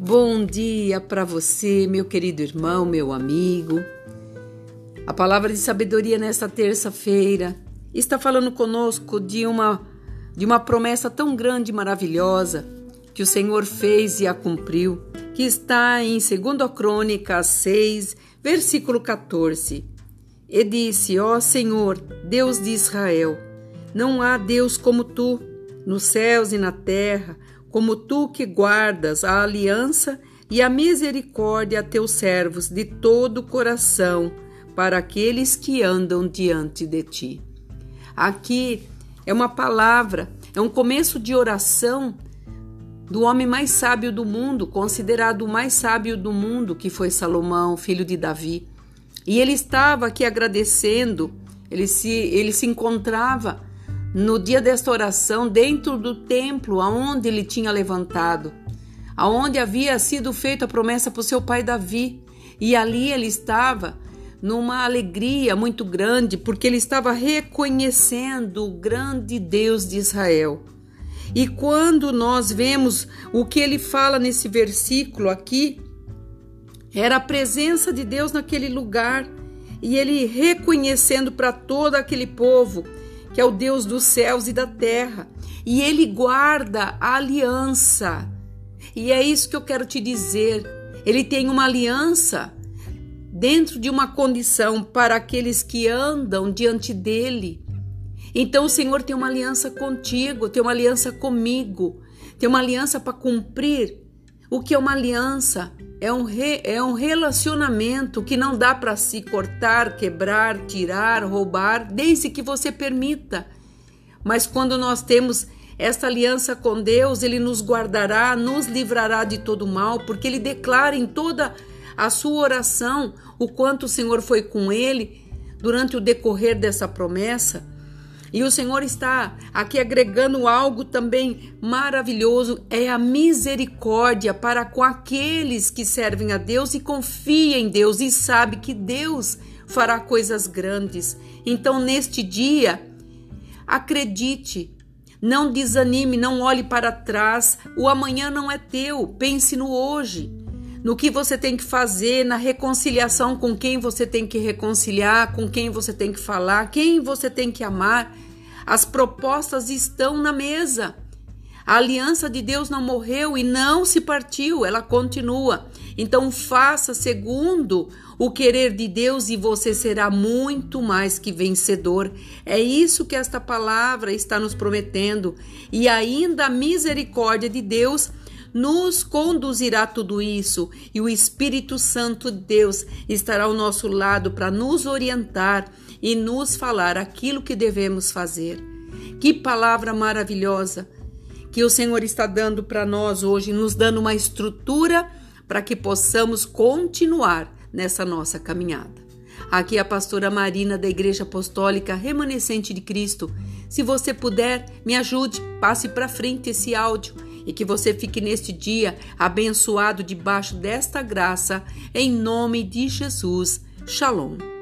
bom dia para você, meu querido irmão, meu amigo. A palavra de sabedoria nesta terça-feira está falando conosco de uma de uma promessa tão grande e maravilhosa que o Senhor fez e a cumpriu, que está em 2 Crônicas 6, versículo 14. E disse: Ó Senhor, Deus de Israel, não há Deus como tu, nos céus e na terra, como tu que guardas a aliança e a misericórdia a teus servos de todo o coração, para aqueles que andam diante de ti. Aqui é uma palavra, é um começo de oração do homem mais sábio do mundo, considerado o mais sábio do mundo, que foi Salomão, filho de Davi. E ele estava aqui agradecendo, ele se, ele se encontrava no dia desta oração dentro do templo aonde ele tinha levantado, aonde havia sido feita a promessa para o seu pai Davi. E ali ele estava numa alegria muito grande, porque ele estava reconhecendo o grande Deus de Israel. E quando nós vemos o que ele fala nesse versículo aqui, era a presença de Deus naquele lugar e ele reconhecendo para todo aquele povo que é o Deus dos céus e da terra, e ele guarda a aliança. E é isso que eu quero te dizer. Ele tem uma aliança dentro de uma condição para aqueles que andam diante dele. Então o Senhor tem uma aliança contigo, tem uma aliança comigo, tem uma aliança para cumprir. O que é uma aliança? É um, re, é um relacionamento que não dá para se cortar, quebrar, tirar, roubar, desde que você permita. Mas quando nós temos esta aliança com Deus, Ele nos guardará, nos livrará de todo mal, porque Ele declara em toda a sua oração o quanto o Senhor foi com ele durante o decorrer dessa promessa. E o Senhor está aqui agregando algo também maravilhoso: é a misericórdia para com aqueles que servem a Deus e confiam em Deus e sabe que Deus fará coisas grandes. Então, neste dia, acredite, não desanime, não olhe para trás. O amanhã não é teu, pense no hoje no que você tem que fazer, na reconciliação com quem você tem que reconciliar, com quem você tem que falar, quem você tem que amar. As propostas estão na mesa. A aliança de Deus não morreu e não se partiu, ela continua. Então faça segundo o querer de Deus e você será muito mais que vencedor. É isso que esta palavra está nos prometendo. E ainda a misericórdia de Deus nos conduzirá tudo isso e o Espírito Santo de Deus estará ao nosso lado para nos orientar e nos falar aquilo que devemos fazer. Que palavra maravilhosa que o Senhor está dando para nós hoje, nos dando uma estrutura para que possamos continuar nessa nossa caminhada. Aqui é a pastora Marina da Igreja Apostólica Remanescente de Cristo. Se você puder, me ajude, passe para frente esse áudio e que você fique neste dia abençoado debaixo desta graça, em nome de Jesus. Shalom.